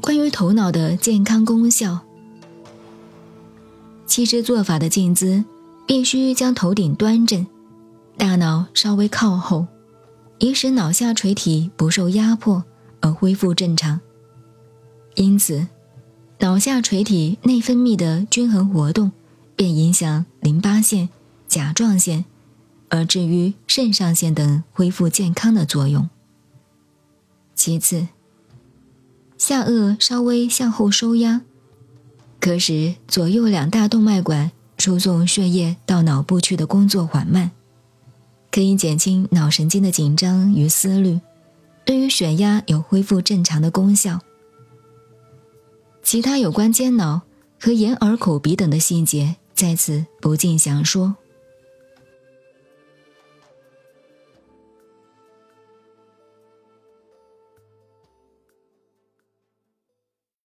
关于头脑的健康功效，其实做法的静姿必须将头顶端正，大脑稍微靠后，以使脑下垂体不受压迫而恢复正常。因此，脑下垂体内分泌的均衡活动，便影响淋巴腺、甲状腺，而至于肾上腺等恢复健康的作用。其次。下颚稍微向后收压，可使左右两大动脉管输送血液到脑部去的工作缓慢，可以减轻脑神经的紧张与思虑，对于血压有恢复正常的功效。其他有关肩脑和眼耳口鼻等的细节，在此不尽详说。